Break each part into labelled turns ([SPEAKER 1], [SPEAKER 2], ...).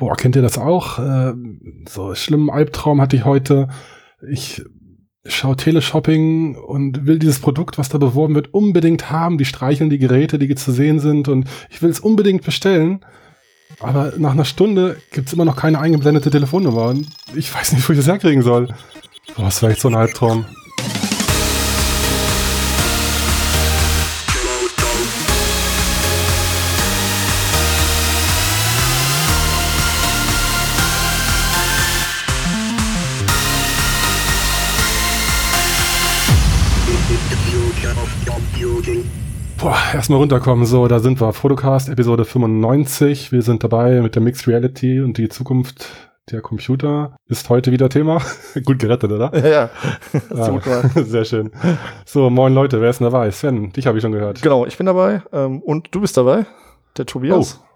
[SPEAKER 1] boah, kennt ihr das auch? Äh, so schlimmen Albtraum hatte ich heute. Ich schaue Teleshopping und will dieses Produkt, was da beworben wird, unbedingt haben. Die streicheln die Geräte, die zu sehen sind und ich will es unbedingt bestellen. Aber nach einer Stunde gibt's immer noch keine eingeblendete Telefonnummer und ich weiß nicht, wo ich das herkriegen soll. Boah, das war echt so ein Albtraum. Erstmal runterkommen. So, da sind wir. Photocast, Episode 95. Wir sind dabei mit der Mixed Reality und die Zukunft der Computer ist heute wieder Thema. Gut gerettet, oder?
[SPEAKER 2] Ja, ja.
[SPEAKER 1] Ah, sehr schön. So, moin Leute, wer ist denn dabei? Sven, dich habe ich schon gehört.
[SPEAKER 2] Genau, ich bin dabei ähm, und du bist dabei, der Tobias.
[SPEAKER 1] Oh.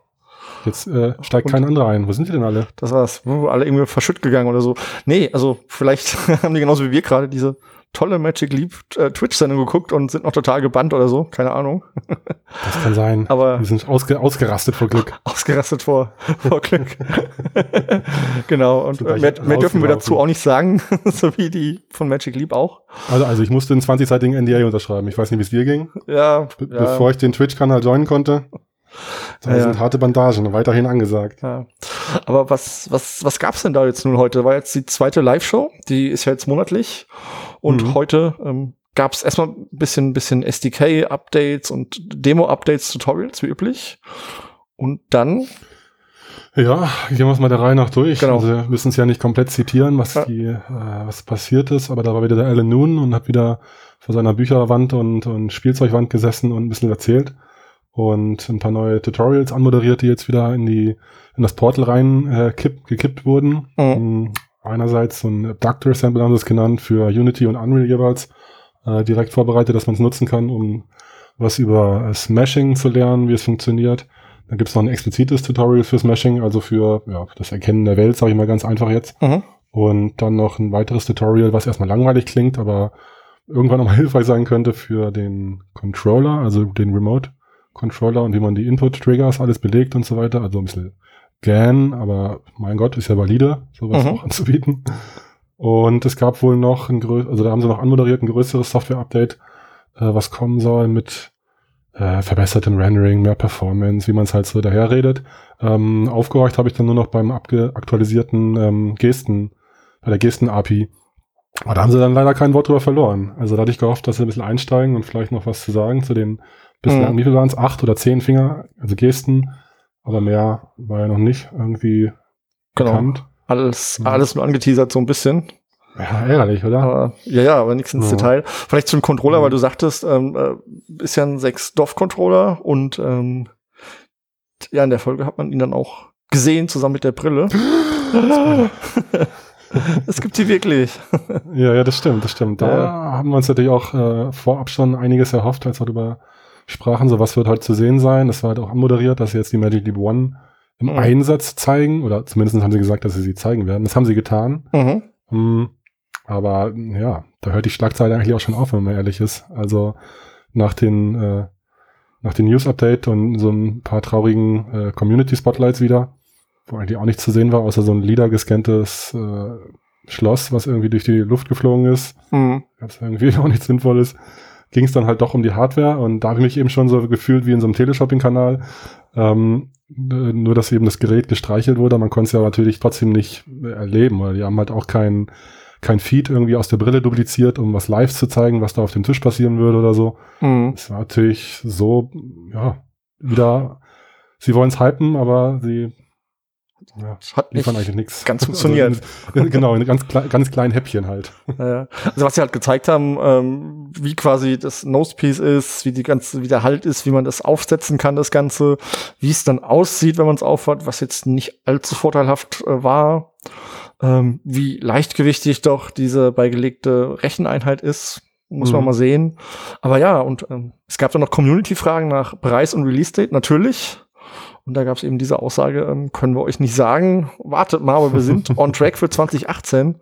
[SPEAKER 1] Jetzt äh, steigt und kein anderer ein. Wo sind die denn alle?
[SPEAKER 2] Das war's. Alle irgendwie verschütt gegangen oder so. Nee, also vielleicht haben die genauso wie wir gerade diese tolle Magic Leap äh, Twitch-Sendung geguckt und sind noch total gebannt oder so. Keine Ahnung.
[SPEAKER 1] Das kann sein.
[SPEAKER 2] Aber
[SPEAKER 1] die sind ausge ausgerastet vor Glück.
[SPEAKER 2] Ausgerastet vor, vor Glück. genau. Und äh, mehr, mehr dürfen wir dazu auch nicht sagen, so wie die von Magic Leap auch.
[SPEAKER 1] Also, also ich musste einen 20-seitigen NDA unterschreiben. Ich weiß nicht, wie es dir ging.
[SPEAKER 2] Ja,
[SPEAKER 1] Be ja. Bevor ich den Twitch-Kanal joinen konnte. Da ja, sind harte Bandagen, weiterhin angesagt.
[SPEAKER 2] Ja. Aber was, was, was gab's denn da jetzt nun heute? War jetzt die zweite Live-Show, die ist ja jetzt monatlich. Und mhm. heute ähm, gab es erstmal ein bisschen, bisschen SDK-Updates und Demo-Updates, Tutorials, wie üblich. Und dann
[SPEAKER 1] ja, gehen wir es mal der Reihe nach durch.
[SPEAKER 2] Genau.
[SPEAKER 1] Also wir müssen es ja nicht komplett zitieren, was, ja. die, äh, was passiert ist, aber da war wieder der Alan Noon und hat wieder vor seiner Bücherwand und, und Spielzeugwand gesessen und ein bisschen erzählt und ein paar neue Tutorials anmoderiert, die jetzt wieder in die in das Portal rein äh, kipp, gekippt wurden. Mhm. Einerseits so ein Abductor Sample haben sie es genannt, für Unity und Unreal jeweils, äh, direkt vorbereitet, dass man es nutzen kann, um was über äh, Smashing zu lernen, wie es funktioniert. Dann gibt es noch ein explizites Tutorial für Smashing, also für ja, das Erkennen der Welt, sage ich mal ganz einfach jetzt. Mhm. Und dann noch ein weiteres Tutorial, was erstmal langweilig klingt, aber irgendwann nochmal hilfreich sein könnte für den Controller, also den Remote Controller und wie man die Input-Triggers alles belegt und so weiter. Also ein bisschen GAN, aber mein Gott, ist ja valide, sowas mhm. auch anzubieten. Und es gab wohl noch ein größeres, also da haben sie noch anmoderiert, ein größeres Software-Update, äh, was kommen soll mit äh, verbessertem Rendering, mehr Performance, wie man es halt so daherredet. Ähm, aufgehorcht habe ich dann nur noch beim aktualisierten ähm, Gesten, bei der Gesten-API. Aber da haben sie dann leider kein Wort drüber verloren. Also da hatte ich gehofft, dass sie ein bisschen einsteigen und vielleicht noch was zu sagen zu den bislang, mhm. wie viel waren es? Acht oder zehn Finger, also Gesten aber mehr war ja noch nicht irgendwie
[SPEAKER 2] genau. bekannt. Alles, ja. alles nur angeteasert so ein bisschen.
[SPEAKER 1] Ja, ärgerlich, oder?
[SPEAKER 2] Aber, ja, ja, aber nichts ins ja. Detail. Vielleicht zum Controller, weil du sagtest, ähm, äh, ist ja ein 6-DOF-Controller und ähm, ja, in der Folge hat man ihn dann auch gesehen, zusammen mit der Brille. es gibt sie wirklich.
[SPEAKER 1] ja, ja, das stimmt, das stimmt. Da ja. haben wir uns natürlich auch äh, vorab schon einiges erhofft, als wir darüber sprachen, so was wird heute zu sehen sein. Das war halt auch anmoderiert, dass sie jetzt die Magic Leap One im mhm. Einsatz zeigen, oder zumindest haben sie gesagt, dass sie sie zeigen werden. Das haben sie getan. Mhm. Um, aber ja, da hört die Schlagzeile eigentlich auch schon auf, wenn man ehrlich ist. Also nach den, äh, nach den News-Update und so ein paar traurigen äh, Community-Spotlights wieder, wo eigentlich auch nichts zu sehen war, außer so ein LIDAR-gescanntes äh, Schloss, was irgendwie durch die Luft geflogen ist. Mhm. Was irgendwie auch nichts Sinnvolles ging es dann halt doch um die Hardware und da habe ich mich eben schon so gefühlt wie in so einem Teleshopping-Kanal. Ähm, äh, nur, dass eben das Gerät gestreichelt wurde. Man konnte es ja natürlich trotzdem nicht erleben, weil die haben halt auch kein, kein Feed irgendwie aus der Brille dupliziert, um was live zu zeigen, was da auf dem Tisch passieren würde oder so. Mhm. Es war natürlich so, ja, wieder, sie wollen es hypen, aber sie
[SPEAKER 2] ja, hat nicht eigentlich nichts.
[SPEAKER 1] Ganz funktioniert. Also genau, in ganz, ganz kleinen Häppchen halt.
[SPEAKER 2] Ja, also was sie halt gezeigt haben, ähm, wie quasi das Nosepiece ist, wie die ganze, wie der Halt ist, wie man das aufsetzen kann, das Ganze, wie es dann aussieht, wenn man es aufhat, was jetzt nicht allzu vorteilhaft äh, war, ähm, wie leichtgewichtig doch diese beigelegte Recheneinheit ist, muss mhm. man mal sehen. Aber ja, und ähm, es gab dann noch Community-Fragen nach Preis und Release-Date, natürlich. Und da gab es eben diese Aussage, ähm, können wir euch nicht sagen, wartet mal, aber wir sind on track für 2018.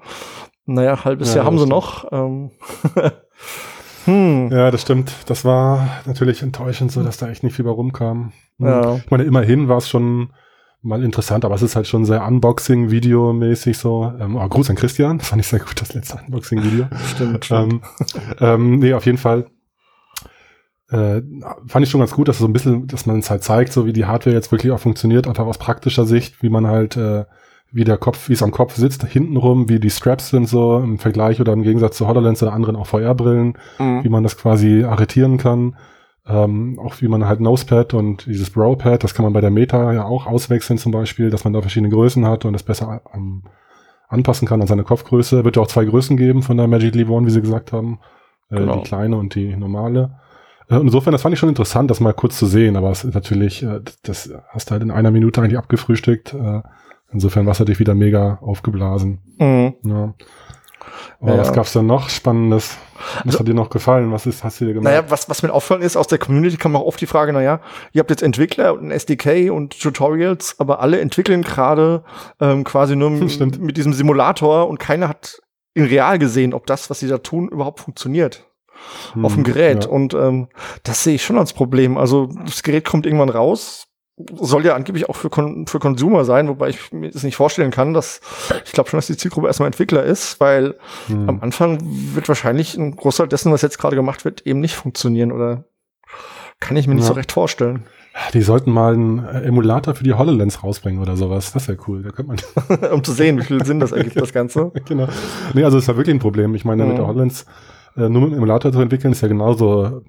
[SPEAKER 2] Naja, halbes ja, Jahr haben sie noch. Ähm.
[SPEAKER 1] hm. Ja, das stimmt. Das war natürlich enttäuschend, so dass da echt nicht viel bei rumkam. Hm. Ja. Ich meine, immerhin war es schon mal interessant, aber es ist halt schon sehr Unboxing-Video-mäßig so. Ähm, oh, Gruß an Christian, das fand ich sehr gut, das letzte Unboxing-Video.
[SPEAKER 2] Stimmt, stimmt.
[SPEAKER 1] Ähm, ähm, nee, auf jeden Fall äh, fand ich schon ganz gut, dass so ein bisschen, dass man es halt zeigt, so wie die Hardware jetzt wirklich auch funktioniert, einfach aus praktischer Sicht, wie man halt, äh, wie der Kopf, wie es am Kopf sitzt, hintenrum, wie die Straps sind so im Vergleich oder im Gegensatz zu HoloLens oder anderen auch VR-Brillen, mhm. wie man das quasi arretieren kann. Ähm, auch wie man halt Nosepad und dieses Browpad, das kann man bei der Meta ja auch auswechseln zum Beispiel, dass man da verschiedene Größen hat und das besser ähm, anpassen kann an seine Kopfgröße. Wird ja auch zwei Größen geben von der Magic Leap One, wie sie gesagt haben. Äh, genau. Die kleine und die normale. Äh, insofern, das fand ich schon interessant, das mal kurz zu sehen, aber es ist natürlich, äh, das hast du halt in einer Minute eigentlich abgefrühstückt. Äh, insofern war es natürlich wieder mega aufgeblasen. Mhm. Ja. Aber ja, was gab's denn noch Spannendes? Was also, hat dir noch gefallen? Was ist, hast du dir
[SPEAKER 2] gemacht? Naja, was, was mir auffallen ist, aus der Community kam auch oft die Frage, naja, ihr habt jetzt Entwickler und ein SDK und Tutorials, aber alle entwickeln gerade ähm, quasi nur mit, mit diesem Simulator und keiner hat in real gesehen, ob das, was sie da tun, überhaupt funktioniert hm, auf dem Gerät. Ja. Und ähm, das sehe ich schon als Problem. Also das Gerät kommt irgendwann raus, soll ja angeblich auch für, Kon für Consumer sein, wobei ich mir das nicht vorstellen kann, dass ich glaube schon, dass die Zielgruppe erstmal Entwickler ist, weil hm. am Anfang wird wahrscheinlich ein Großteil dessen, was jetzt gerade gemacht wird, eben nicht funktionieren oder kann ich mir ja. nicht so recht vorstellen.
[SPEAKER 1] Die sollten mal einen Emulator für die HoloLens rausbringen oder sowas. Das wäre cool. Da könnte
[SPEAKER 2] man um zu sehen, wie viel Sinn das ergibt, das Ganze.
[SPEAKER 1] genau. Nee, also es war wirklich ein Problem. Ich meine, mhm. mit der HoloLens äh, nur mit einem Emulator zu entwickeln, ist ja genauso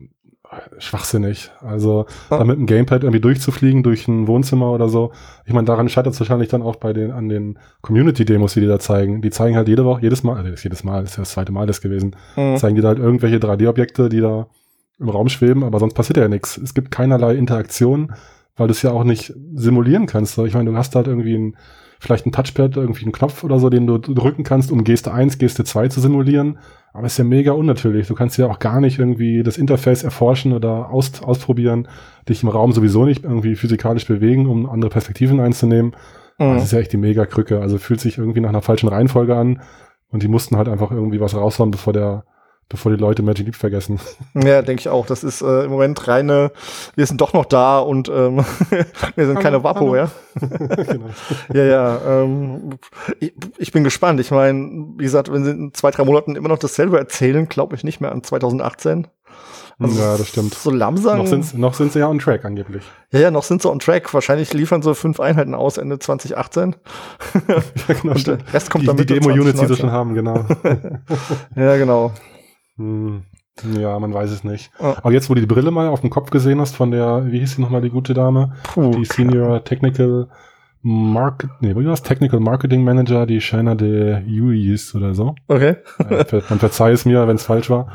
[SPEAKER 1] schwachsinnig. Also ah. da mit einem Gamepad irgendwie durchzufliegen durch ein Wohnzimmer oder so. Ich meine, daran scheitert es wahrscheinlich dann auch bei den an den Community-Demos, die die da zeigen. Die zeigen halt jede Woche, jedes Mal, also jedes Mal, ist ja das zweite Mal das gewesen, mhm. zeigen die da halt irgendwelche 3D-Objekte, die da im Raum schweben, aber sonst passiert ja nichts. Es gibt keinerlei Interaktion, weil du es ja auch nicht simulieren kannst. Ich meine, du hast halt irgendwie ein, vielleicht ein Touchpad, irgendwie einen Knopf oder so, den du drücken kannst, um Geste 1, Geste 2 zu simulieren. Aber ist ja mega unnatürlich. Du kannst ja auch gar nicht irgendwie das Interface erforschen oder aus, ausprobieren, dich im Raum sowieso nicht irgendwie physikalisch bewegen, um andere Perspektiven einzunehmen. Mhm. Das ist ja echt die mega Krücke. Also fühlt sich irgendwie nach einer falschen Reihenfolge an. Und die mussten halt einfach irgendwie was raushauen, bevor der bevor die Leute Magic Leap vergessen.
[SPEAKER 2] Ja, denke ich auch. Das ist äh, im Moment reine, wir sind doch noch da und ähm, wir sind keine Wapo, ja. genau. Ja, ja. Ähm, ich, ich, bin gespannt. Ich meine, wie gesagt, wenn sie in zwei, drei Monaten immer noch dasselbe erzählen, glaube ich nicht mehr an 2018.
[SPEAKER 1] Also ja, das stimmt.
[SPEAKER 2] So langsam.
[SPEAKER 1] Noch sind, noch sind sie ja on track angeblich.
[SPEAKER 2] Ja, ja, noch sind sie on track. Wahrscheinlich liefern sie fünf Einheiten aus Ende 2018.
[SPEAKER 1] ja, genau. Und der Rest kommt die, dann die Demo-Units, die sie schon haben, genau.
[SPEAKER 2] ja, genau.
[SPEAKER 1] Hm, ja, man weiß es nicht. Oh. Aber jetzt, wo du die Brille mal auf dem Kopf gesehen hast von der, wie hieß sie nochmal, die gute Dame? Puh, die Senior Technical Market, nee, wie war das? Technical Marketing Manager, die Shana de Yuis oder so.
[SPEAKER 2] Okay.
[SPEAKER 1] äh, man verzeih es mir, wenn es falsch war.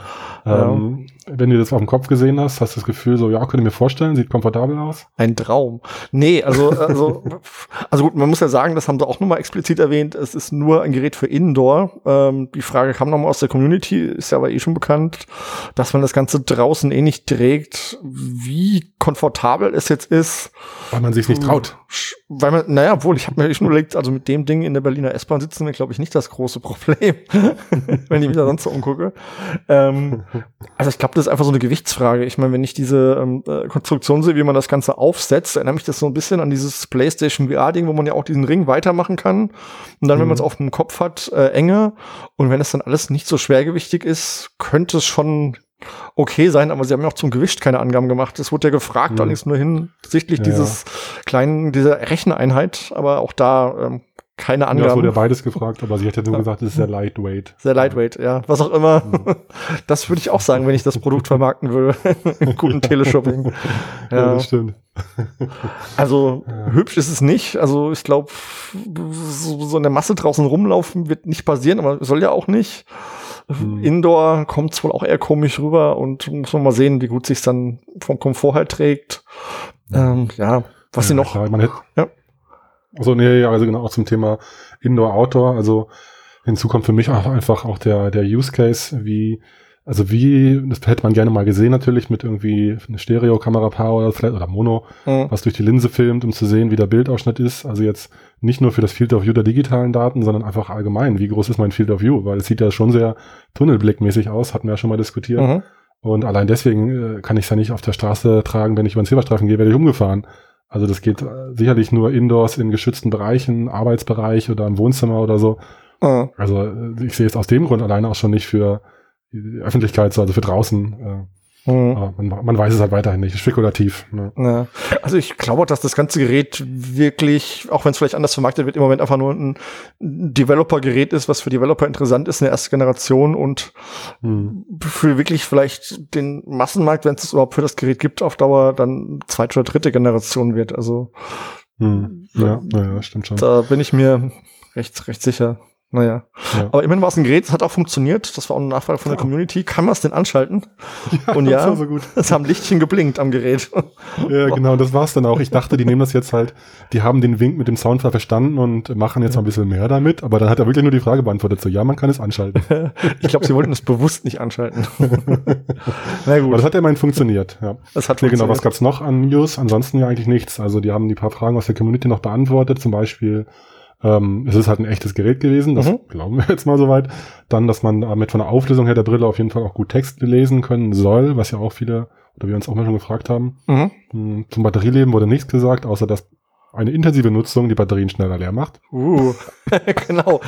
[SPEAKER 1] Ähm, wenn du das auf dem Kopf gesehen hast, hast du das Gefühl so, ja, könnte mir vorstellen, sieht komfortabel aus?
[SPEAKER 2] Ein Traum. Nee, also, also, also gut, man muss ja sagen, das haben sie auch nochmal explizit erwähnt, es ist nur ein Gerät für Indoor. Ähm, die Frage kam nochmal aus der Community, ist ja aber eh schon bekannt, dass man das Ganze draußen eh nicht trägt. Wie komfortabel es jetzt ist.
[SPEAKER 1] Weil man sich nicht traut.
[SPEAKER 2] Weil man, naja, obwohl, ich habe mir schon überlegt, also mit dem Ding in der Berliner S-Bahn sitzen wir, glaube ich, nicht das große Problem, wenn ich mich da sonst so umgucke. Ähm, also ich glaube, das ist einfach so eine Gewichtsfrage. Ich meine, wenn ich diese ähm, äh, Konstruktion sehe, wie man das Ganze aufsetzt, erinnert mich das so ein bisschen an dieses PlayStation VR-Ding, wo man ja auch diesen Ring weitermachen kann. Und dann, mhm. wenn man es auf dem Kopf hat, äh, enge. Und wenn es dann alles nicht so schwergewichtig ist, könnte es schon okay sein, aber sie haben ja auch zum Gewicht keine Angaben gemacht. Es wurde ja gefragt, mhm. allerdings nur hinsichtlich ja. dieses kleinen, dieser Recheneinheit, aber auch da ähm, keine Angaben. Ja, es
[SPEAKER 1] wurde ja beides gefragt, aber sie hat ja nur ja. gesagt, es ist sehr lightweight.
[SPEAKER 2] Sehr lightweight, ja. Was auch immer. Mhm. Das würde ich auch sagen, wenn ich das Produkt vermarkten würde. Im guten Teleshopping.
[SPEAKER 1] Ja. ja, das stimmt.
[SPEAKER 2] Also ja. hübsch ist es nicht. Also ich glaube, so, so in der Masse draußen rumlaufen wird nicht passieren, aber soll ja auch nicht. Mhm. Indoor kommt es wohl auch eher komisch rüber und muss man mal sehen, wie gut sich dann vom Komfort halt trägt. Ähm, ja, was ja, sie noch.
[SPEAKER 1] Klar, man hätte, ja. Also nee, also genau auch zum Thema Indoor-Outdoor. Also hinzu kommt für mich auch einfach auch der, der Use Case, wie, also wie, das hätte man gerne mal gesehen natürlich mit irgendwie eine Stereo-Kamera-Power oder vielleicht oder Mono, mhm. was durch die Linse filmt, um zu sehen, wie der Bildausschnitt ist. Also jetzt nicht nur für das Field of View der digitalen Daten, sondern einfach allgemein. Wie groß ist mein Field of View? Weil es sieht ja schon sehr tunnelblickmäßig aus, hatten wir ja schon mal diskutiert. Mhm. Und allein deswegen äh, kann ich es ja nicht auf der Straße tragen, wenn ich über den Silberstreifen gehe, werde ich umgefahren. Also das geht äh, sicherlich nur indoors in geschützten Bereichen, Arbeitsbereich oder im Wohnzimmer oder so. Mhm. Also äh, ich sehe es aus dem Grund alleine auch schon nicht für Öffentlichkeit, also für draußen. Äh, Mhm. Man, man, weiß es halt weiterhin nicht. Spekulativ. Ne?
[SPEAKER 2] Ja. Also ich glaube, dass das ganze Gerät wirklich, auch wenn es vielleicht anders vermarktet wird, im Moment einfach nur ein Developer-Gerät ist, was für Developer interessant ist in der ersten Generation und mhm. für wirklich vielleicht den Massenmarkt, wenn es überhaupt für das Gerät gibt, auf Dauer dann zweite oder dritte Generation wird. Also
[SPEAKER 1] mhm. ja, ja, stimmt schon.
[SPEAKER 2] Da bin ich mir recht, recht sicher. Naja. Ja. Aber immerhin war es ein Gerät, es hat auch funktioniert. Das war auch eine Nachfrage von der Community. Kann man es denn anschalten? Ja, und ja, so es haben Lichtchen geblinkt am Gerät.
[SPEAKER 1] Ja, genau, das war's dann auch. Ich dachte, die nehmen das jetzt halt, die haben den Wink mit dem Soundfall verstanden und machen jetzt noch ein bisschen mehr damit. Aber dann hat er wirklich nur die Frage beantwortet, so, ja, man kann es anschalten.
[SPEAKER 2] ich glaube, sie wollten es bewusst nicht anschalten.
[SPEAKER 1] Na gut. Aber das hat ja immerhin funktioniert, ja.
[SPEAKER 2] Das hat
[SPEAKER 1] ja, genau, was gab's noch an News? Ansonsten ja eigentlich nichts. Also die haben die paar Fragen aus der Community noch beantwortet, zum Beispiel, ähm, es ist halt ein echtes Gerät gewesen, das mhm. glauben wir jetzt mal soweit. Dann, dass man damit von der Auflösung her der Brille auf jeden Fall auch gut Text lesen können soll, was ja auch viele, oder wir uns auch mal schon gefragt haben. Mhm. Hm, zum Batterieleben wurde nichts gesagt, außer dass eine intensive Nutzung die Batterien schneller leer macht.
[SPEAKER 2] Uh, genau.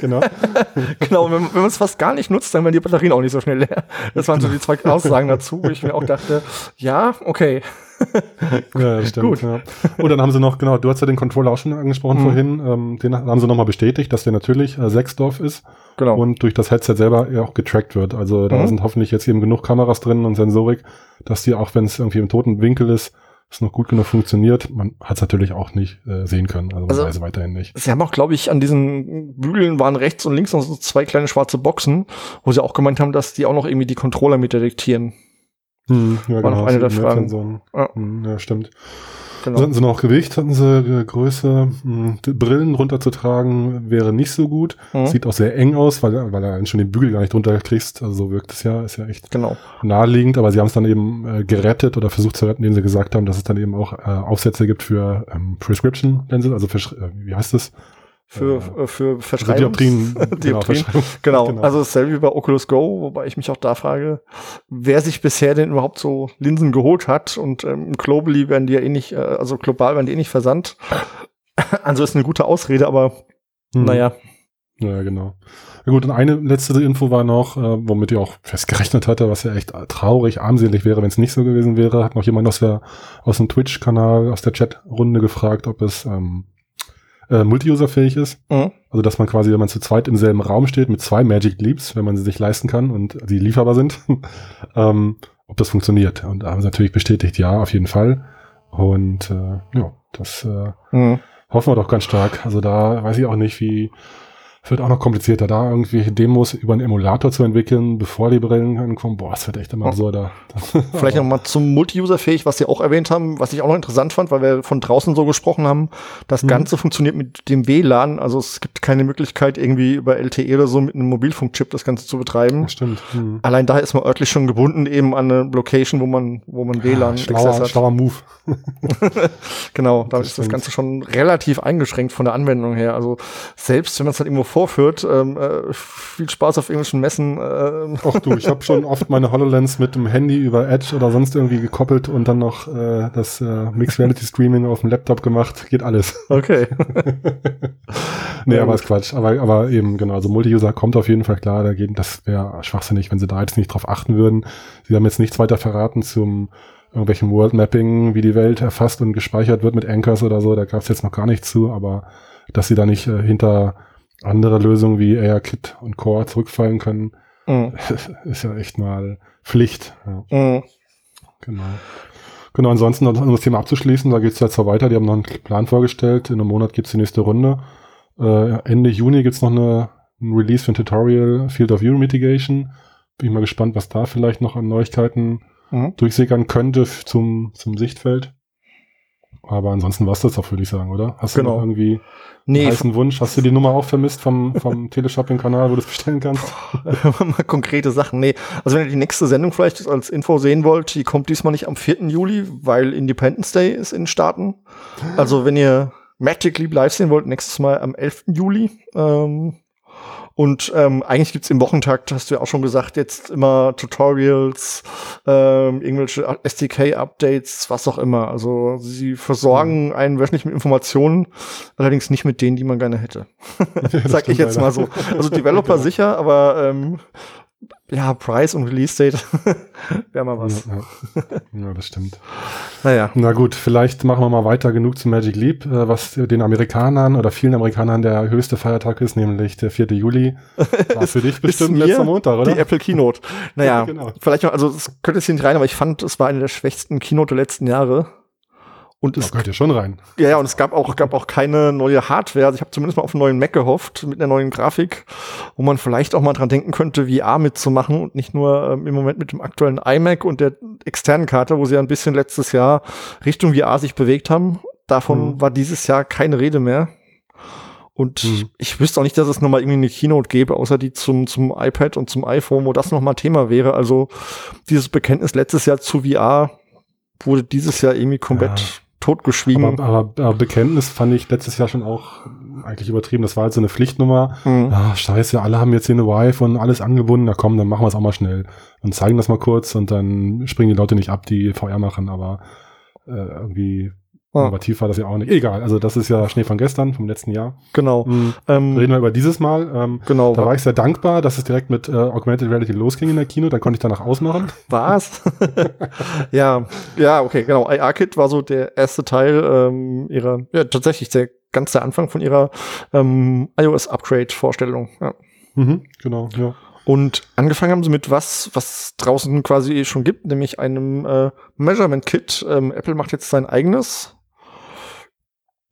[SPEAKER 2] genau. genau, wenn, wenn man es fast gar nicht nutzt, dann werden die Batterien auch nicht so schnell leer. Das waren so die zwei Aussagen dazu, wo ich mir auch dachte, ja, okay.
[SPEAKER 1] ja, stimmt. Gut. Ja. Und dann haben sie noch, genau, du hast ja den Controller auch schon angesprochen mhm. vorhin, ähm, den haben sie nochmal bestätigt, dass der natürlich äh, Sechsdorf ist genau. und durch das Headset selber ja auch getrackt wird. Also da mhm. sind hoffentlich jetzt eben genug Kameras drin und Sensorik, dass die auch, wenn es irgendwie im toten Winkel ist, es noch gut genug funktioniert. Man hat es natürlich auch nicht äh, sehen können, also, also man weiß weiterhin nicht.
[SPEAKER 2] Sie haben auch, glaube ich, an diesen Bügeln waren rechts und links noch so zwei kleine schwarze Boxen, wo sie auch gemeint haben, dass die auch noch irgendwie die Controller mit detektieren.
[SPEAKER 1] Hm, ja, War genau, noch eine der Fragen. So ja. Hm, ja, stimmt. Genau. Hatten sie noch Gewicht, hatten sie äh, Größe, hm, Brillen runterzutragen wäre nicht so gut. Mhm. Sieht auch sehr eng aus, weil, weil er schon den Bügel gar nicht runterkriegst. Also so wirkt es ja, ist ja echt
[SPEAKER 2] genau.
[SPEAKER 1] naheliegend, aber sie haben es dann eben äh, gerettet oder versucht zu retten, indem sie gesagt haben, dass es dann eben auch äh, Aufsätze gibt für ähm, Prescription Lenses, also für, äh, wie heißt das?
[SPEAKER 2] Für, äh, für Verschreibungs also Dioptrien. Dioptrien. Genau, genau. genau. Also dasselbe wie bei Oculus Go, wobei ich mich auch da frage, wer sich bisher denn überhaupt so Linsen geholt hat und ähm, globally werden die ja eh nicht, äh, also global werden die eh nicht versandt. also ist eine gute Ausrede, aber hm. naja.
[SPEAKER 1] Ja, genau. Ja gut, und eine letzte Info war noch, äh, womit ich auch festgerechnet hatte, was ja echt traurig, armselig wäre, wenn es nicht so gewesen wäre, hat noch jemand aus der aus dem Twitch-Kanal, aus der Chat-Runde gefragt, ob es ähm, äh, multi-user-fähig ist. Mhm. Also dass man quasi, wenn man zu zweit im selben Raum steht mit zwei Magic Leaps, wenn man sie sich leisten kann und sie lieferbar sind, ähm, ob das funktioniert. Und da haben sie natürlich bestätigt, ja, auf jeden Fall. Und äh, ja, das äh, mhm. hoffen wir doch ganz stark. Also da weiß ich auch nicht, wie wird auch noch komplizierter, da irgendwelche Demos über einen Emulator zu entwickeln, bevor die Brillen ankommen. Boah, das wird echt immer so da.
[SPEAKER 2] Vielleicht noch mal zum Multi-User-fähig, was Sie auch erwähnt haben, was ich auch noch interessant fand, weil wir von draußen so gesprochen haben. Das mhm. Ganze funktioniert mit dem WLAN, also es gibt keine Möglichkeit, irgendwie über LTE oder so mit einem Mobilfunkchip das Ganze zu betreiben.
[SPEAKER 1] Stimmt.
[SPEAKER 2] Mhm. Allein daher ist man örtlich schon gebunden, eben an eine Location, wo man, wo man WLAN
[SPEAKER 1] ja, schlauer, hat. Schlauer Move.
[SPEAKER 2] genau, da ist das Ganze schon relativ eingeschränkt von der Anwendung her. Also selbst wenn man es halt irgendwo vorführt. Ähm, äh, viel Spaß auf englischen Messen.
[SPEAKER 1] Äh. Ach du, ich habe schon oft meine HoloLens mit dem Handy über Edge oder sonst irgendwie gekoppelt und dann noch äh, das äh, Mixed Reality Streaming auf dem Laptop gemacht. Geht alles.
[SPEAKER 2] Okay.
[SPEAKER 1] nee, ja, aber ist Quatsch. Aber, aber eben, genau, also Multi-User kommt auf jeden Fall klar. Da geht, das wäre schwachsinnig, wenn sie da jetzt nicht drauf achten würden. Sie haben jetzt nichts weiter verraten zum irgendwelchen World Mapping, wie die Welt erfasst und gespeichert wird mit Anchors oder so. Da gab es jetzt noch gar nichts zu, aber dass sie da nicht äh, hinter andere Lösungen wie AirKit und Core zurückfallen können, mhm. ist ja echt mal Pflicht. Ja. Mhm. Genau. Genau, ansonsten, um das Thema abzuschließen, da geht es jetzt so weiter. Die haben noch einen Plan vorgestellt. In einem Monat gibt es die nächste Runde. Äh, Ende Juni gibt es noch eine, ein Release für ein Tutorial Field of View Mitigation. Bin ich mal gespannt, was da vielleicht noch an Neuigkeiten mhm. durchsickern könnte zum, zum Sichtfeld. Aber ansonsten war es das auch, würde ich sagen, oder? Hast genau. du noch irgendwie nee, einen heißen Wunsch? Hast du die Nummer auch vermisst vom, vom Teleshopping-Kanal, wo du es bestellen kannst?
[SPEAKER 2] mal konkrete Sachen. Nee, also wenn ihr die nächste Sendung vielleicht als Info sehen wollt, die kommt diesmal nicht am 4. Juli, weil Independence Day ist in den Staaten. Also wenn ihr Magic Leap live sehen wollt, nächstes Mal am 11. Juli. Ähm, Und ähm, eigentlich gibt's im Wochentakt, hast du ja auch schon gesagt, jetzt immer Tutorials, ähm, irgendwelche SDK-Updates, was auch immer. Also sie versorgen mhm. einen wöchentlich mit Informationen, allerdings nicht mit denen, die man gerne hätte. Sag ich jetzt leider. mal so. Also Developer genau. sicher, aber ähm, ja, Price und Release Date wäre mal was.
[SPEAKER 1] Ja, ja. ja, das stimmt.
[SPEAKER 2] Naja.
[SPEAKER 1] Na gut, vielleicht machen wir mal weiter genug zu Magic Leap, äh, was den Amerikanern oder vielen Amerikanern der höchste Feiertag ist, nämlich der 4. Juli.
[SPEAKER 2] War für dich bestimmt letzter Montag, oder? Die Apple Keynote. Naja, ja, genau. vielleicht noch, also es könnte jetzt hier nicht rein, aber ich fand, es war eine der schwächsten Keynote der letzten Jahre.
[SPEAKER 1] Und es gehört ja schon rein.
[SPEAKER 2] Ja, ja, und es gab auch, gab auch keine neue Hardware. Also ich habe zumindest mal auf einen neuen Mac gehofft mit einer neuen Grafik, wo man vielleicht auch mal dran denken könnte, VR mitzumachen und nicht nur ähm, im Moment mit dem aktuellen iMac und der externen Karte, wo sie ja ein bisschen letztes Jahr Richtung VR sich bewegt haben. Davon mhm. war dieses Jahr keine Rede mehr. Und mhm. ich wüsste auch nicht, dass es nochmal irgendwie eine Keynote gäbe, außer die zum, zum iPad und zum iPhone, wo das nochmal Thema wäre. Also dieses Bekenntnis letztes Jahr zu VR wurde dieses Jahr irgendwie komplett ja totgeschwiegen.
[SPEAKER 1] Aber, aber, aber, Bekenntnis fand ich letztes Jahr schon auch eigentlich übertrieben. Das war halt so eine Pflichtnummer. Mhm. Ah, scheiße, alle haben jetzt hier eine Wife und alles angebunden. Na komm, dann machen wir es auch mal schnell. Und zeigen das mal kurz und dann springen die Leute nicht ab, die VR machen. Aber äh, irgendwie Ah. Innovativ war das ja auch nicht. Egal, also das ist ja Schnee von gestern, vom letzten Jahr.
[SPEAKER 2] Genau.
[SPEAKER 1] Mhm. Ähm, Reden wir über dieses Mal. Ähm,
[SPEAKER 2] genau.
[SPEAKER 1] Da war ich sehr dankbar, dass es direkt mit äh, Augmented Reality losging in der Kino. Da konnte ich danach ausmachen.
[SPEAKER 2] Was? ja, ja, okay, genau. AR-Kit war so der erste Teil ähm, ihrer, ja, tatsächlich der ganz der Anfang von ihrer ähm, iOS-Upgrade-Vorstellung. Ja.
[SPEAKER 1] Mhm, genau, ja.
[SPEAKER 2] Und angefangen haben sie mit was, was draußen quasi schon gibt, nämlich einem äh, Measurement Kit. Ähm, Apple macht jetzt sein eigenes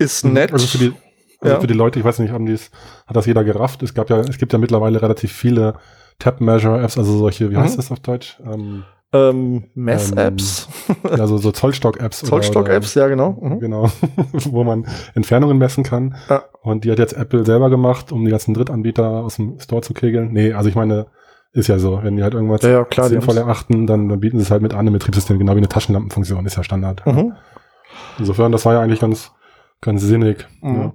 [SPEAKER 2] ist mhm. nett.
[SPEAKER 1] Also für die, also ja. für die Leute, ich weiß nicht, haben dies, hat das jeder gerafft? Es gab ja, es gibt ja mittlerweile relativ viele Tab-Measure-Apps, also solche, wie heißt mhm. das auf Deutsch?
[SPEAKER 2] Ähm, ähm, Mess-Apps.
[SPEAKER 1] Ähm, also so Zollstock-Apps.
[SPEAKER 2] Zollstock-Apps, ja, genau.
[SPEAKER 1] Mhm. Genau. Wo man Entfernungen messen kann. Ja. Und die hat jetzt Apple selber gemacht, um die ganzen Drittanbieter aus dem Store zu kegeln. Nee, also ich meine, ist ja so. Wenn die halt irgendwas
[SPEAKER 2] ja, ja, klar,
[SPEAKER 1] sinnvoll erachten, dann, dann bieten sie es halt mit an im Betriebssystem, genau wie eine Taschenlampenfunktion, ist ja Standard. Mhm. Insofern, das war ja eigentlich ganz, Ganz sinnig. Mhm. Ja.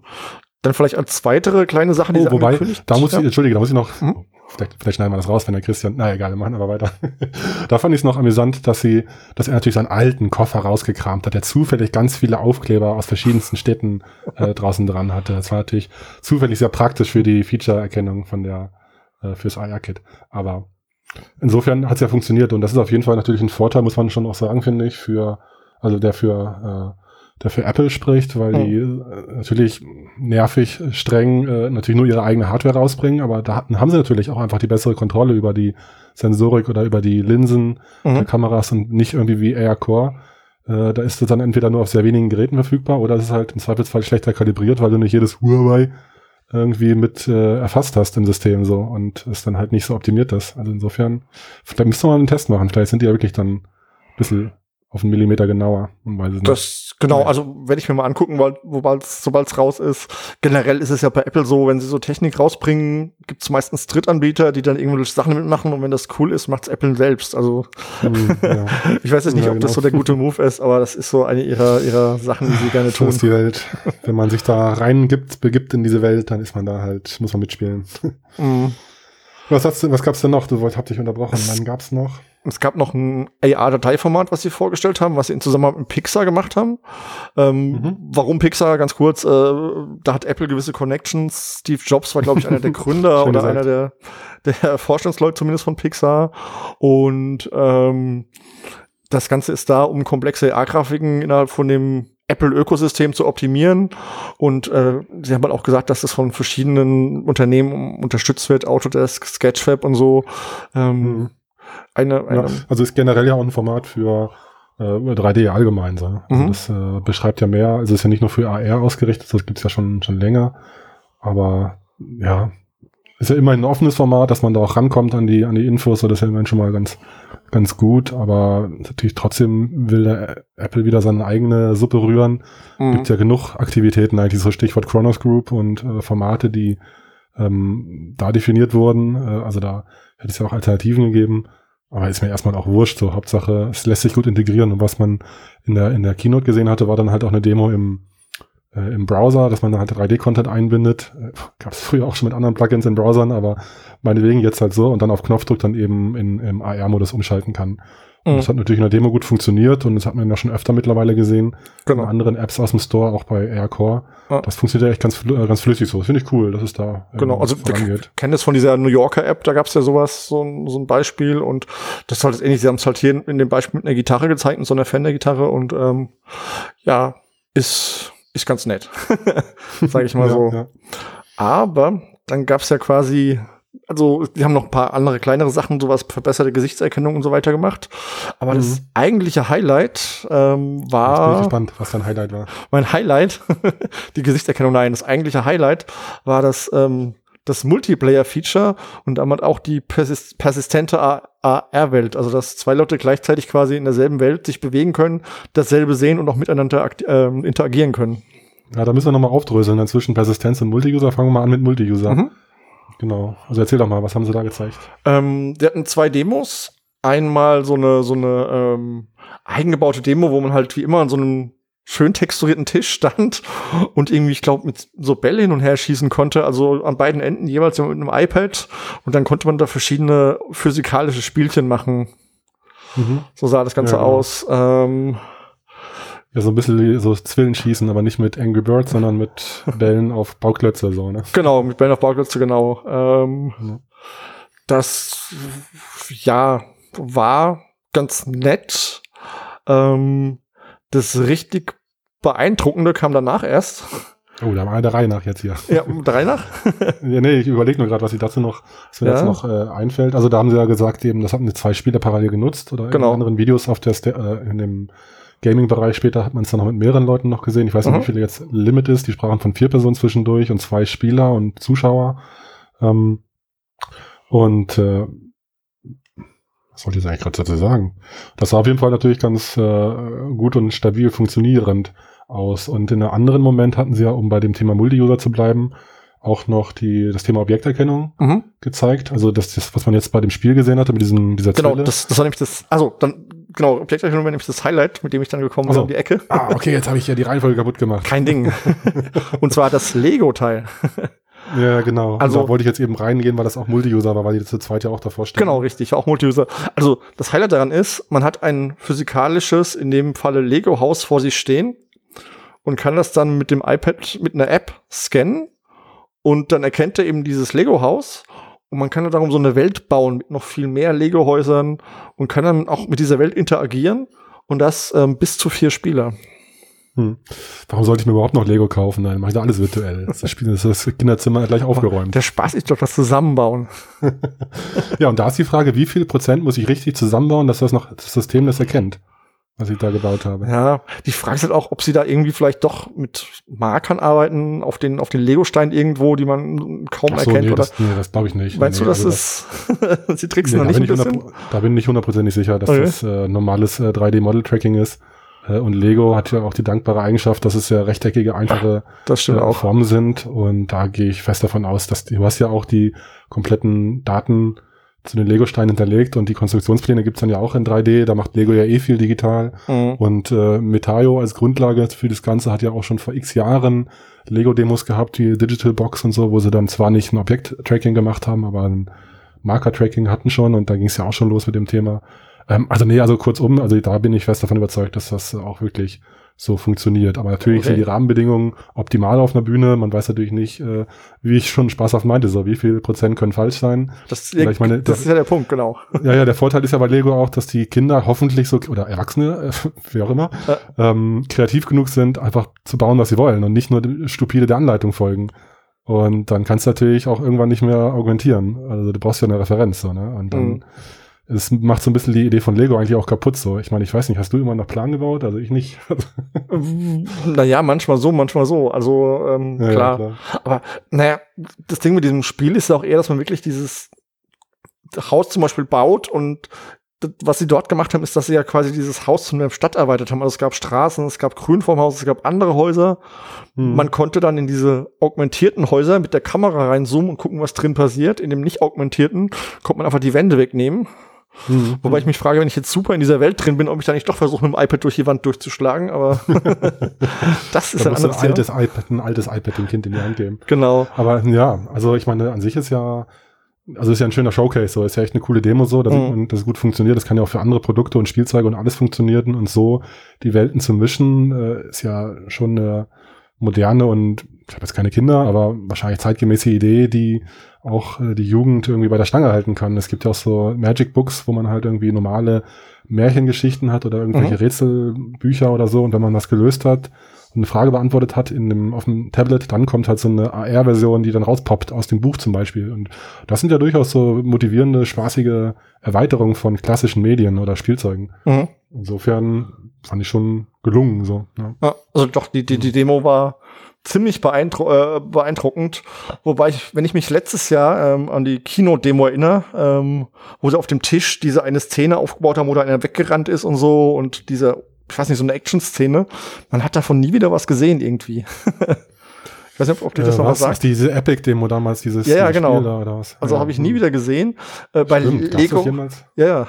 [SPEAKER 2] Dann vielleicht als weitere kleine Sache,
[SPEAKER 1] die oh, wobei, da muss ich, entschuldige, da muss ich noch, mhm. vielleicht, vielleicht schneiden wir das raus, wenn der Christian, na egal, wir machen aber weiter. da fand ich es noch amüsant, dass sie, dass er natürlich seinen alten Koffer rausgekramt hat, der zufällig ganz viele Aufkleber aus verschiedensten Städten äh, draußen dran hatte. Das war natürlich zufällig sehr praktisch für die Feature-Erkennung von der, äh, fürs IR-Kit. Aber insofern hat es ja funktioniert und das ist auf jeden Fall natürlich ein Vorteil, muss man schon auch sagen, finde ich, für, also der für, äh, der für Apple spricht, weil die äh, natürlich nervig, streng äh, natürlich nur ihre eigene Hardware rausbringen, aber da haben sie natürlich auch einfach die bessere Kontrolle über die Sensorik oder über die Linsen mhm. der Kameras und nicht irgendwie wie Air Core. Äh, da ist es dann entweder nur auf sehr wenigen Geräten verfügbar oder es ist halt im Zweifelsfall schlechter kalibriert, weil du nicht jedes Huawei irgendwie mit äh, erfasst hast im System so und es dann halt nicht so optimiert ist. Also insofern, vielleicht müsste man einen Test machen. Vielleicht sind die ja wirklich dann ein bisschen auf einen Millimeter genauer.
[SPEAKER 2] Man weiß es das, nicht. genau, also werde ich mir mal angucken, weil, sobald es raus ist. Generell ist es ja bei Apple so, wenn sie so Technik rausbringen, gibt es meistens Drittanbieter, die dann irgendwelche Sachen mitmachen und wenn das cool ist, macht's Apple selbst. Also hm, ja. ich weiß jetzt nicht, ja, ob genau. das so der gute Move ist, aber das ist so eine ihrer, ihrer Sachen, die sie gerne tun. Das
[SPEAKER 1] ist die Welt. wenn man sich da reingibt, begibt in diese Welt, dann ist man da halt, muss man mitspielen. Mhm. Was, hast, was gab's denn noch? Du wollt, hab dich unterbrochen. Wann gab's noch?
[SPEAKER 2] Es gab noch ein AR-Dateiformat, was sie vorgestellt haben, was sie in Zusammenarbeit mit Pixar gemacht haben. Ähm, mhm. Warum Pixar? Ganz kurz, äh, da hat Apple gewisse Connections. Steve Jobs war, glaube ich, einer der Gründer oder gesagt. einer der, der Vorstandsleute zumindest von Pixar. Und ähm, das Ganze ist da, um komplexe AR-Grafiken innerhalb von dem Apple-Ökosystem zu optimieren. Und äh, sie haben halt auch gesagt, dass das von verschiedenen Unternehmen unterstützt wird, Autodesk, Sketchfab und so. Ähm, mhm.
[SPEAKER 1] eine, eine ja, also ist generell ja auch ein Format für äh, 3D allgemein. So. Also mhm. Das äh, beschreibt ja mehr. Also ist ja nicht nur für AR ausgerichtet, das gibt's ja schon, schon länger. Aber ja, ist ja immerhin ein offenes Format, dass man da auch rankommt an die, an die Infos, so das ist ja immerhin schon mal ganz, ganz gut, aber natürlich trotzdem will der Apple wieder seine eigene Suppe rühren. Mhm. Gibt ja genug Aktivitäten, eigentlich so Stichwort Chronos Group und äh, Formate, die ähm, da definiert wurden. Äh, also da hätte es ja auch Alternativen gegeben. Aber ist mir erstmal auch wurscht. So Hauptsache, es lässt sich gut integrieren. Und was man in der, in der Keynote gesehen hatte, war dann halt auch eine Demo im, äh, im Browser, dass man dann halt 3D-Content einbindet. Äh, Gab es früher auch schon mit anderen Plugins in Browsern, aber meinetwegen jetzt halt so und dann auf Knopfdruck dann eben in, im AR-Modus umschalten kann. Und
[SPEAKER 2] Mhm.
[SPEAKER 1] das hat natürlich in der Demo gut funktioniert und das hat man ja schon öfter mittlerweile gesehen.
[SPEAKER 2] Genau.
[SPEAKER 1] In anderen Apps aus dem Store, auch bei AirCore.
[SPEAKER 2] Ja.
[SPEAKER 1] Das funktioniert ja echt ganz, flü- äh, ganz flüssig so. Das finde ich cool, dass es da äh,
[SPEAKER 2] Genau, also wir kennen das von dieser New Yorker App, da gab's ja sowas, so ein, so ein Beispiel und das ist halt ähnlich, sie haben es halt hier in dem Beispiel mit einer Gitarre gezeigt, mit so einer Fender-Gitarre und ähm, ja, ist, ist ganz nett, sage ich mal
[SPEAKER 1] Ja,
[SPEAKER 2] so.
[SPEAKER 1] ja.
[SPEAKER 2] Aber dann gab's ja quasi, also die haben noch ein paar andere kleinere Sachen, sowas verbesserte Gesichtserkennung und so weiter gemacht. Aber das
[SPEAKER 1] Mhm.
[SPEAKER 2] eigentliche Highlight ähm,
[SPEAKER 1] bin ich
[SPEAKER 2] war
[SPEAKER 1] gespannt, was dein Highlight war.
[SPEAKER 2] mein Highlight, die Gesichtserkennung, nein, das eigentliche Highlight war das, ähm, das Multiplayer-Feature und damit auch die persis persistente AR-Welt, also dass zwei Leute gleichzeitig quasi in derselben Welt sich bewegen können, dasselbe sehen und auch miteinander ähm, interagieren können.
[SPEAKER 1] Ja, da müssen wir nochmal aufdröseln. Dann zwischen Persistenz und Multi-User fangen wir mal an mit Multi-User.
[SPEAKER 2] Mhm.
[SPEAKER 1] Genau. Also erzähl doch mal, was haben sie da gezeigt?
[SPEAKER 2] Ähm, die hatten zwei Demos. Einmal so eine, so eine ähm, eigengebaute Demo, wo man halt wie immer an so einem schön texturierten Tisch stand und irgendwie, ich glaube, mit so Bälle hin und her schießen konnte. Also an beiden Enden jeweils mit einem iPad. Und dann konnte man da verschiedene physikalische Spielchen machen.
[SPEAKER 1] Mhm.
[SPEAKER 2] So sah das Ganze
[SPEAKER 1] Ja, genau.
[SPEAKER 2] aus. Ähm,
[SPEAKER 1] Ja, so ein bisschen so Zwillen schießen, aber nicht mit Angry Birds, sondern mit Bällen auf Bauklötze, so, ne?
[SPEAKER 2] genau, mit Band of Bauklötze, genau. Ähm,
[SPEAKER 1] Ja.
[SPEAKER 2] Das, ja, war ganz nett. Ähm, das richtig beeindruckende kam danach erst.
[SPEAKER 1] Oh, da war der Reihe nach jetzt hier.
[SPEAKER 2] Ja, drei nach.
[SPEAKER 1] Ja, nee, ich überlege nur gerade, was ich dazu noch, was mir
[SPEAKER 2] Ja.
[SPEAKER 1] jetzt noch äh, einfällt. Also da haben sie ja gesagt, eben, das hatten die zwei Spieler parallel genutzt oder
[SPEAKER 2] Genau.
[SPEAKER 1] in anderen Videos auf der äh, in dem Gaming-Bereich später hat man es dann noch mit mehreren Leuten noch gesehen. Ich weiß nicht,
[SPEAKER 2] Mhm.
[SPEAKER 1] wie viele jetzt Limit ist. Die sprachen von vier Personen zwischendurch und zwei Spieler und Zuschauer. Ähm, und äh, was wollte ich jetzt eigentlich gerade dazu sagen? Das sah auf jeden Fall natürlich ganz äh, gut und stabil funktionierend aus. Und in einem anderen Moment hatten sie ja, um bei dem Thema Multi-User zu bleiben, auch noch die, das Thema Objekterkennung
[SPEAKER 2] Mhm.
[SPEAKER 1] gezeigt. Also das, das, was man jetzt bei dem Spiel gesehen hatte, mit diesem, dieser
[SPEAKER 2] Genau,
[SPEAKER 1] Zwille.
[SPEAKER 2] das, das war nämlich das, also dann, genau, Objekterkennung war nämlich das Highlight, mit dem ich dann gekommen
[SPEAKER 1] Ach
[SPEAKER 2] bin um die Ecke.
[SPEAKER 1] ah, okay, jetzt habe ich ja die Reihenfolge kaputt gemacht.
[SPEAKER 2] Kein Ding. Und zwar das Lego-Teil.
[SPEAKER 1] Ja, genau.
[SPEAKER 2] Also-
[SPEAKER 1] Also da wollte ich jetzt eben reingehen, weil das auch Multi-User war, weil die zu zweit ja auch davor stehen.
[SPEAKER 2] Genau, richtig, auch Multi-User. Also das Highlight daran ist, man hat ein physikalisches, in dem Falle Lego-Haus vor sich stehen und kann das dann mit dem iPad, mit einer App scannen und dann erkennt er eben dieses Lego-Haus und man kann dann darum so eine Welt bauen mit noch viel mehr Lego-Häusern und kann dann auch mit dieser Welt interagieren und das ähm, bis zu vier Spieler.
[SPEAKER 1] Hm. Warum sollte ich mir überhaupt noch Lego kaufen? Dann mache ich da alles virtuell. Das, Spiel, das ist das Kinderzimmer gleich aufgeräumt.
[SPEAKER 2] Der Spaß ist doch das Zusammenbauen.
[SPEAKER 1] Ja, und da ist die Frage, wie viel Prozent muss ich richtig zusammenbauen, dass das noch das System das erkennt, was ich da gebaut habe.
[SPEAKER 2] Ja, die Frage ist halt auch, ob sie da irgendwie vielleicht doch mit Markern arbeiten, auf den, auf den Lego-Stein irgendwo, die man kaum
[SPEAKER 1] so,
[SPEAKER 2] erkennt.
[SPEAKER 1] nee,
[SPEAKER 2] oder
[SPEAKER 1] das, nee, das glaube ich nicht.
[SPEAKER 2] meinst
[SPEAKER 1] nee,
[SPEAKER 2] du, das
[SPEAKER 1] also
[SPEAKER 2] ist, sie tricksen
[SPEAKER 1] Nee,
[SPEAKER 2] noch
[SPEAKER 1] da,
[SPEAKER 2] nicht
[SPEAKER 1] bin
[SPEAKER 2] ein
[SPEAKER 1] ich
[SPEAKER 2] bisschen?
[SPEAKER 1] 100 da bin ich hundertprozentig sicher, dass
[SPEAKER 2] Okay.
[SPEAKER 1] das äh, normales äh, 3D-Model-Tracking ist. Äh, und Lego hat ja auch die dankbare Eigenschaft, dass es ja rechteckige, einfache
[SPEAKER 2] Das stimmt
[SPEAKER 1] äh,
[SPEAKER 2] auch.
[SPEAKER 1] Formen sind. Und da gehe ich fest davon aus, dass du hast ja auch die kompletten Daten zu den Lego-Steinen hinterlegt und die Konstruktionspläne gibt's dann ja auch in 3D. Da macht Lego ja eh viel digital.
[SPEAKER 2] Mhm.
[SPEAKER 1] Und äh, Metaio als Grundlage für das Ganze hat ja auch schon vor x Jahren Lego-Demos gehabt, wie Digital Box und so, wo sie dann zwar nicht ein Objekt-Tracking gemacht haben, aber ein Marker-Tracking hatten schon und da ging es ja auch schon los mit dem Thema. Ähm, also nee, also kurzum, also da bin ich fest davon überzeugt, dass das auch wirklich so funktioniert. Aber natürlich
[SPEAKER 2] Okay.
[SPEAKER 1] sind die Rahmenbedingungen optimal auf einer Bühne. Man weiß natürlich nicht, äh, wie ich schon spaßhaft meinte, so wie viel Prozent können falsch sein.
[SPEAKER 2] Das,
[SPEAKER 1] Weil ich meine,
[SPEAKER 2] das
[SPEAKER 1] das-
[SPEAKER 2] ist ja der Punkt, genau.
[SPEAKER 1] Ja, ja, der Vorteil ist ja bei Lego auch, dass die Kinder hoffentlich so, oder Erwachsene, äh, wie auch immer, ähm, kreativ genug sind, einfach zu bauen, was sie wollen und nicht nur stupide der Anleitung folgen. Und dann kannst du natürlich auch irgendwann nicht mehr augmentieren. Also du brauchst ja eine Referenz, so, ne? Und dann,
[SPEAKER 2] Mhm.
[SPEAKER 1] Es macht so ein bisschen die Idee von Lego eigentlich auch kaputt, so. Ich meine, ich weiß nicht, hast du immer nach Plan gebaut? Also ich nicht.
[SPEAKER 2] naja, manchmal so, manchmal so. Also, ähm,
[SPEAKER 1] Ja, ja,
[SPEAKER 2] klar. Aber, naja, das Ding mit diesem Spiel ist ja auch eher, dass man wirklich dieses Haus zum Beispiel baut und das, was sie dort gemacht haben, ist, dass sie ja quasi dieses Haus zu einer Stadt erweitert haben. Also es gab Straßen, es gab Grün vorm Haus, es gab andere Häuser.
[SPEAKER 1] Hm.
[SPEAKER 2] Man konnte dann in diese augmentierten Häuser mit der Kamera reinzoomen und gucken, was drin passiert. In dem nicht augmentierten konnte man einfach die Wände wegnehmen Mhm. Wobei ich mich frage, wenn ich jetzt super in dieser Welt drin bin, ob ich da nicht doch versuche, mit dem iPad durch die Wand durchzuschlagen, aber
[SPEAKER 1] das ist da ein anderes ein altes iPad, ein altes iPad dem Kind in die Hand geben.
[SPEAKER 2] Genau.
[SPEAKER 1] Aber ja, also ich meine, an sich ist ja, also ist ja ein schöner Showcase, so ist ja echt eine coole Demo so, da mhm. man, dass es gut funktioniert. Das kann ja auch für andere Produkte und Spielzeuge und alles funktionieren und so die Welten zu mischen, äh, ist ja schon eine moderne und ich habe jetzt keine Kinder, aber wahrscheinlich zeitgemäße Idee, die auch äh, die Jugend irgendwie bei der Stange halten kann. Es gibt ja auch so Magic Books, wo man halt irgendwie normale Märchengeschichten hat oder irgendwelche mhm. Rätselbücher oder so. Und wenn man das gelöst hat eine Frage beantwortet hat in dem, auf dem Tablet, dann kommt halt so eine AR-Version, die dann rauspoppt aus dem Buch zum Beispiel. Und das sind ja durchaus so motivierende, spaßige Erweiterungen von klassischen Medien oder Spielzeugen. Mhm. Insofern fand ich schon gelungen, so.
[SPEAKER 2] Ja. ja also doch, die, die, die Demo war, ziemlich beeindru äh, beeindruckend. Wobei ich, wenn ich mich letztes Jahr ähm, an die Kino-Demo erinnere, ähm, wo sie auf dem Tisch diese eine Szene aufgebaut haben, wo da einer weggerannt ist und so und diese, ich weiß nicht, so eine Action-Szene, man hat davon nie wieder was gesehen irgendwie.
[SPEAKER 1] Ich weiß nicht, ob du das äh, noch was sagst. Diese Epic-Demo damals, dieses
[SPEAKER 2] Ja, ja, genau. Also ja. habe ich nie wieder gesehen. Äh, bei Stimmt, Lego. Ja, ja.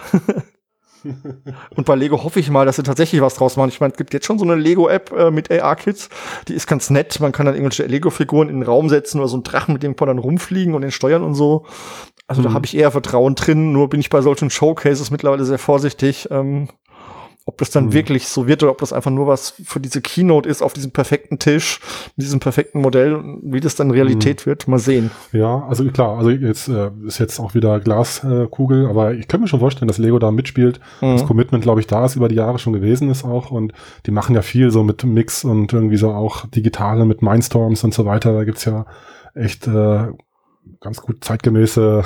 [SPEAKER 2] Und bei Lego hoffe ich mal, dass sie tatsächlich was draus machen. Ich meine, es gibt jetzt schon so eine Lego-App äh, mit AR-Kits, die ist ganz nett. Man kann dann irgendwelche Lego-Figuren in den Raum setzen oder so einen Drachen, mit dem kann dann rumfliegen und den steuern und so. Also mhm. da habe ich eher Vertrauen drin. Nur bin ich bei solchen Showcases mittlerweile sehr vorsichtig. Ähm, ob das dann mhm. wirklich so wird oder ob das einfach nur was für diese Keynote ist auf diesem perfekten Tisch, mit diesem perfekten Modell, wie das dann Realität mhm. wird, mal sehen.
[SPEAKER 1] Ja, also klar, also jetzt äh, ist jetzt auch wieder Glaskugel, äh, aber ich könnte mir schon vorstellen, dass Lego da mitspielt. Mhm. Das Commitment, glaube ich, da ist über die Jahre schon gewesen ist auch und die machen ja viel so mit Mix und irgendwie so auch digitale mit Mindstorms und so weiter. Da gibt's ja echt äh, ganz gut zeitgemäße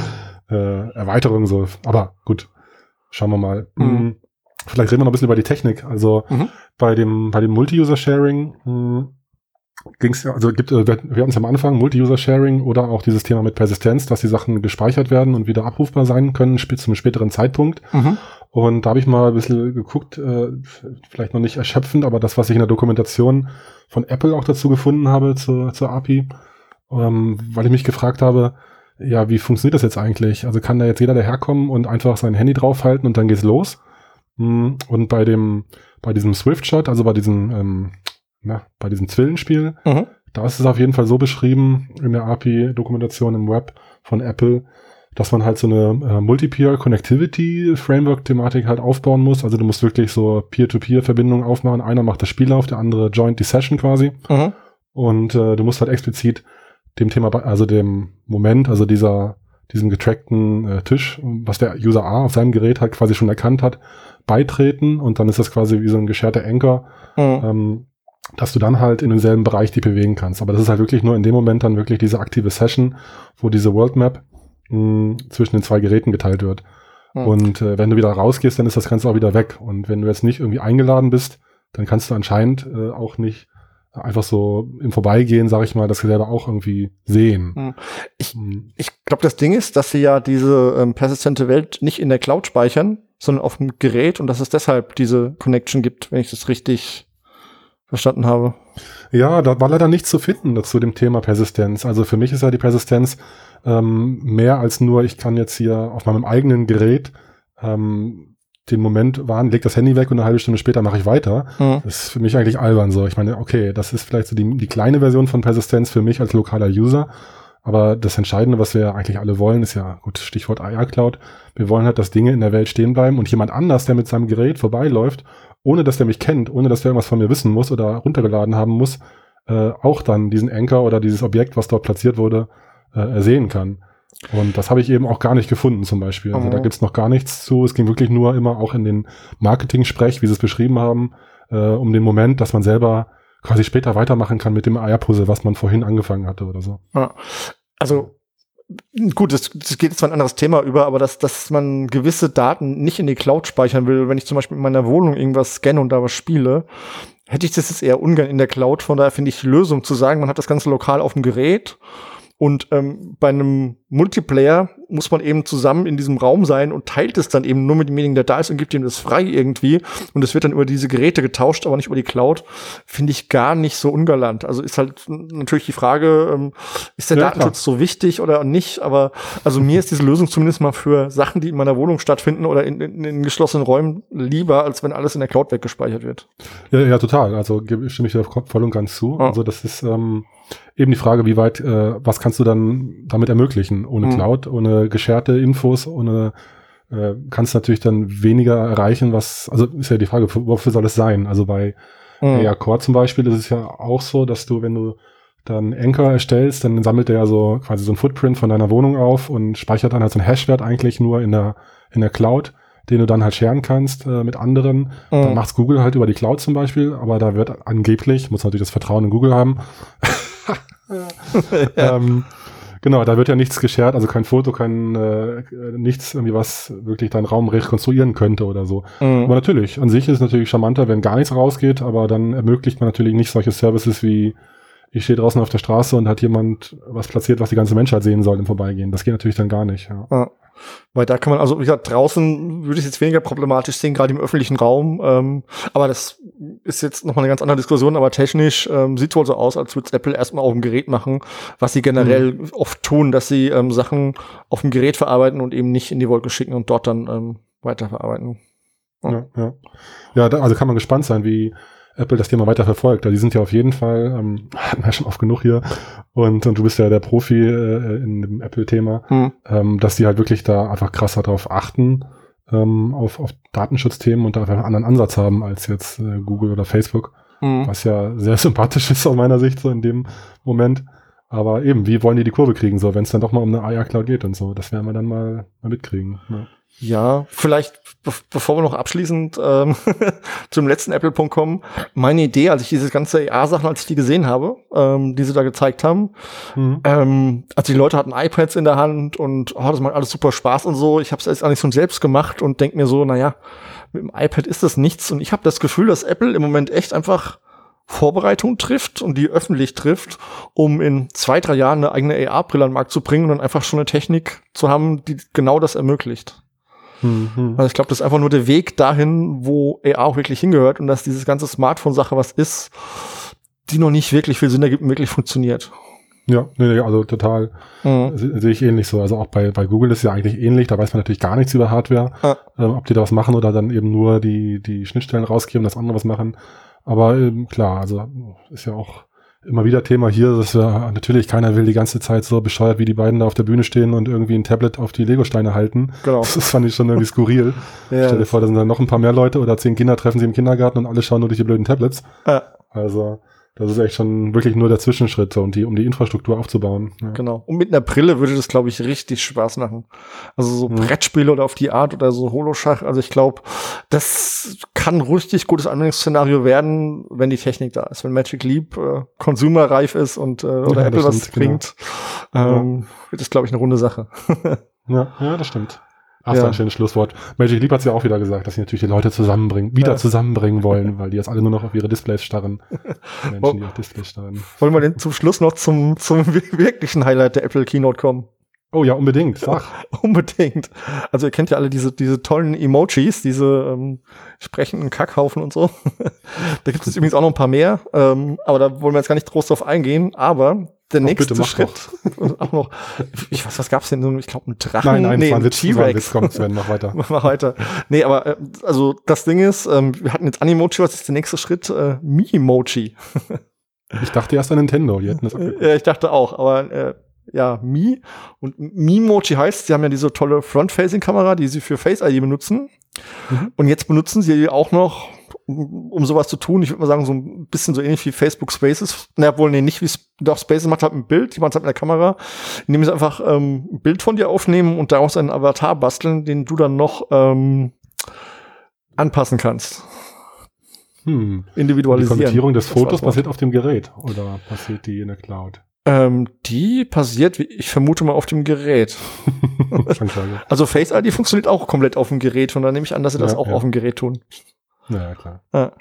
[SPEAKER 1] äh, Erweiterungen so. Aber gut, schauen wir mal. Mhm. Vielleicht reden wir noch ein bisschen über die Technik. Also mhm. bei dem, bei dem Multi-User-Sharing hm, ging es ja, also gibt, äh, wir hatten es am Anfang, Multi-User-Sharing oder auch dieses Thema mit Persistenz, dass die Sachen gespeichert werden und wieder abrufbar sein können, zum späteren Zeitpunkt. Mhm. Und da habe ich mal ein bisschen geguckt, äh, vielleicht noch nicht erschöpfend, aber das, was ich in der Dokumentation von Apple auch dazu gefunden habe zur, zur API, ähm, weil ich mich gefragt habe, ja, wie funktioniert das jetzt eigentlich? Also kann da jetzt jeder daherkommen und einfach sein Handy draufhalten und dann geht's los? Hm, und bei dem, bei diesem Swift-Shot, also bei diesem, ähm, na, bei diesem Zwillenspiel, mhm. da ist es auf jeden Fall so beschrieben in der API-Dokumentation im Web von Apple, dass man halt so eine äh, Multi-Peer-Connectivity-Framework-Thematik halt aufbauen muss. Also du musst wirklich so Peer-to-Peer-Verbindungen aufmachen. Einer macht das Spiel auf, der andere joint die Session quasi. Mhm. Und äh, du musst halt explizit dem Thema, also dem Moment, also dieser, diesem getrackten äh, Tisch, was der User A auf seinem Gerät halt quasi schon erkannt hat, beitreten und dann ist das quasi wie so ein gescherter Anker, mhm. ähm, dass du dann halt in demselben Bereich die bewegen kannst. Aber das ist halt wirklich nur in dem Moment dann wirklich diese aktive Session, wo diese World Map mh, zwischen den zwei Geräten geteilt wird. Mhm. Und äh, wenn du wieder rausgehst, dann ist das Ganze auch wieder weg. Und wenn du jetzt nicht irgendwie eingeladen bist, dann kannst du anscheinend äh, auch nicht einfach so im Vorbeigehen, sage ich mal, das selber auch irgendwie sehen. Hm.
[SPEAKER 2] Ich, hm. ich glaube, das Ding ist, dass sie ja diese ähm, persistente Welt nicht in der Cloud speichern, sondern auf dem Gerät und dass es deshalb diese Connection gibt, wenn ich das richtig verstanden habe.
[SPEAKER 1] Ja, da war leider nichts zu finden zu dem Thema Persistenz. Also für mich ist ja die Persistenz ähm, mehr als nur, ich kann jetzt hier auf meinem eigenen Gerät ähm, den Moment warten, leg das Handy weg und eine halbe Stunde später mache ich weiter. Mhm. Das ist für mich eigentlich albern so. Ich meine, okay, das ist vielleicht so die, die kleine Version von Persistenz für mich als lokaler User. Aber das Entscheidende, was wir eigentlich alle wollen, ist ja, gut, Stichwort IR Cloud. Wir wollen halt, dass Dinge in der Welt stehen bleiben und jemand anders, der mit seinem Gerät vorbeiläuft, ohne dass der mich kennt, ohne dass der irgendwas von mir wissen muss oder runtergeladen haben muss, äh, auch dann diesen Anker oder dieses Objekt, was dort platziert wurde, äh, sehen kann. Und das habe ich eben auch gar nicht gefunden zum Beispiel. Also mhm. da gibt's noch gar nichts zu. Es ging wirklich nur immer auch in den Marketing-Sprech, wie sie es beschrieben haben, äh, um den Moment, dass man selber quasi später weitermachen kann mit dem Eierpuzzle, was man vorhin angefangen hatte oder so. Ja.
[SPEAKER 2] Also gut, das, das geht zwar ein anderes Thema über, aber dass, dass man gewisse Daten nicht in die Cloud speichern will, wenn ich zum Beispiel in meiner Wohnung irgendwas scanne und da was spiele, hätte ich das jetzt eher ungern in der Cloud. Von daher finde ich die Lösung zu sagen, man hat das Ganze lokal auf dem Gerät und ähm, bei einem Multiplayer muss man eben zusammen in diesem Raum sein und teilt es dann eben nur mit demjenigen, der da ist und gibt ihm das frei irgendwie. Und es wird dann über diese Geräte getauscht, aber nicht über die Cloud. Finde ich gar nicht so ungalant. Also ist halt natürlich die Frage, ähm, ist der ja, Datenschutz klar. so wichtig oder nicht? Aber also mir ist diese Lösung zumindest mal für Sachen, die in meiner Wohnung stattfinden oder in, in, in geschlossenen Räumen lieber, als wenn alles in der Cloud weggespeichert wird.
[SPEAKER 1] Ja, ja total. Also stimme ich da voll und ganz zu. Ja. Also das ist ähm, eben die Frage, wie weit, äh, was kannst du dann damit ermöglichen? Ohne mhm. Cloud, ohne gescherte Infos, ohne äh, kannst du natürlich dann weniger erreichen, was, also ist ja die Frage, wofür soll es sein? Also bei mhm. AR Core zum Beispiel ist es ja auch so, dass du, wenn du dann Anchor erstellst, dann sammelt der ja so quasi so ein Footprint von deiner Wohnung auf und speichert dann halt so einen Hashwert eigentlich nur in der, in der Cloud, den du dann halt scheren kannst äh, mit anderen. Mhm. Dann macht's Google halt über die Cloud zum Beispiel, aber da wird angeblich, muss natürlich das Vertrauen in Google haben, ja. ähm, genau, da wird ja nichts geschert, also kein Foto, kein äh, nichts, irgendwie was wirklich deinen Raum rekonstruieren könnte oder so. Mhm. Aber natürlich, an sich ist es natürlich charmanter, wenn gar nichts rausgeht, aber dann ermöglicht man natürlich nicht solche Services wie ich stehe draußen auf der Straße und hat jemand was platziert, was die ganze Menschheit sehen soll im Vorbeigehen. Das geht natürlich dann gar nicht. Ja. ja.
[SPEAKER 2] Weil da kann man, also wie gesagt, draußen würde ich es jetzt weniger problematisch sehen, gerade im öffentlichen Raum. Ähm, aber das ist jetzt nochmal eine ganz andere Diskussion, aber technisch ähm, sieht wohl so aus, als würde Apple erstmal auf dem Gerät machen, was sie generell mhm. oft tun, dass sie ähm, Sachen auf dem Gerät verarbeiten und eben nicht in die Wolke schicken und dort dann ähm, weiterverarbeiten.
[SPEAKER 1] Ja, ja. ja. da, also kann man gespannt sein, wie Apple das Thema weiter verfolgt. Die sind ja auf jeden Fall, ähm, hatten wir schon oft genug hier, und, und du bist ja der Profi äh, in dem Apple-Thema, hm. ähm, dass die halt wirklich da einfach krasser drauf achten, ähm, auf, auf Datenschutzthemen und da einfach einen anderen Ansatz haben als jetzt äh, Google oder Facebook, hm. was ja sehr sympathisch ist aus meiner Sicht so in dem Moment. Aber eben, wie wollen die die Kurve kriegen, so, wenn es dann doch mal um eine AR-Cloud geht und so, das werden wir dann mal, mal mitkriegen. Ja.
[SPEAKER 2] Ja, vielleicht, be bevor wir noch abschließend ähm, zum letzten Apple.com kommen, meine Idee, als ich diese ganze AR-Sachen, als ich die gesehen habe, ähm, die sie da gezeigt haben, mhm. ähm, also die Leute hatten iPads in der Hand und oh, das macht alles super Spaß und so. Ich habe es jetzt eigentlich schon selbst gemacht und denk mir so, naja, mit dem iPad ist das nichts. Und ich habe das Gefühl, dass Apple im Moment echt einfach Vorbereitung trifft und die öffentlich trifft, um in zwei, drei Jahren eine eigene AR-Brille an den Markt zu bringen und einfach schon eine Technik zu haben, die genau das ermöglicht. Mhm. Also ich glaube, das ist einfach nur der Weg dahin, wo AR auch wirklich hingehört und dass dieses ganze Smartphone-Sache was ist, die noch nicht wirklich viel Sinn ergibt und wirklich funktioniert.
[SPEAKER 1] Ja, nee, also total mhm. sehe ich ähnlich so. Also auch bei, bei Google ist ja eigentlich ähnlich, da weiß man natürlich gar nichts über Hardware, ah. ähm, ob die da was machen oder dann eben nur die, die Schnittstellen rausgeben, das andere was machen. Aber ähm, klar, also ist ja auch immer wieder Thema hier, dass ja natürlich keiner will die ganze Zeit so bescheuert, wie die beiden da auf der Bühne stehen und irgendwie ein Tablet auf die Lego-Steine halten. Genau. Das fand ich schon irgendwie skurril. ja, Stell dir vor, da sind dann noch ein paar mehr Leute oder zehn Kinder treffen sie im Kindergarten und alle schauen nur durch die blöden Tablets. Ja. Also, das ist echt schon wirklich nur der Zwischenschritt, um die, um die Infrastruktur aufzubauen.
[SPEAKER 2] Ja. Genau. Und mit einer Brille würde das, glaube ich, richtig Spaß machen. Also so mhm. Brettspiele oder auf die Art oder so Holoschach. Also ich glaube, das kann richtig gutes Anwendungsszenario werden, wenn die Technik da ist. Wenn Magic Leap äh, consumerreif ist und äh, oder ja, Apple was bringt, genau. ähm, wird das, glaube ich, eine runde Sache.
[SPEAKER 1] ja, ja, das stimmt. Ach, ja. ein schönes Schlusswort. Magic Leap hat ja auch wieder gesagt, dass sie natürlich die Leute zusammenbringen, wieder ja. zusammenbringen wollen, weil die jetzt alle nur noch auf ihre Displays starren. Menschen,
[SPEAKER 2] die auf Displays starren. Wollen wir denn zum Schluss noch zum, zum wirklichen Highlight der Apple Keynote kommen?
[SPEAKER 1] Oh ja, unbedingt. Sag.
[SPEAKER 2] unbedingt. Also ihr kennt ja alle diese, diese tollen Emojis, diese ähm, sprechenden Kackhaufen und so. da gibt es übrigens auch noch ein paar mehr, ähm, aber da wollen wir jetzt gar nicht groß drauf eingehen. Aber der nächste bitte, Schritt, auch noch, ich weiß, was gab's denn? Ich glaube, ein Drachen.
[SPEAKER 1] Nein, nein, nee, ein T-Rex. Kommt, Sven, mach weiter.
[SPEAKER 2] mach weiter. Nee, aber äh, also das Ding ist, ähm, wir hatten jetzt Animoji, was ist der nächste Schritt? Äh, Mi-Emoji.
[SPEAKER 1] ich dachte erst an Nintendo, die hätten
[SPEAKER 2] das Ja, ich dachte auch, aber äh, ja, Mi. Und Mimoji heißt, sie haben ja diese tolle Front-Facing-Kamera, die sie für Face ID benutzen. Mhm. Und jetzt benutzen sie auch noch, um sowas zu tun, ich würde mal sagen, so ein bisschen so ähnlich wie Facebook Spaces. Na, wohl, nee, nicht wie doch Spaces macht halt ein Bild, die macht halt mit der Kamera, indem sie einfach ähm, ein Bild von dir aufnehmen und daraus einen Avatar basteln, den du dann noch ähm, anpassen kannst.
[SPEAKER 1] Hm. Individualisieren. Die Konvertierung des Fotos passiert auf dem Gerät oder passiert die in der Cloud?
[SPEAKER 2] Ähm, die passiert, ich vermute mal, auf dem Gerät. also Face ID funktioniert auch komplett auf dem Gerät und dann nehme ich an, dass sie das ja, auch ja. auf dem Gerät tun.
[SPEAKER 1] Ja, klar. Ja.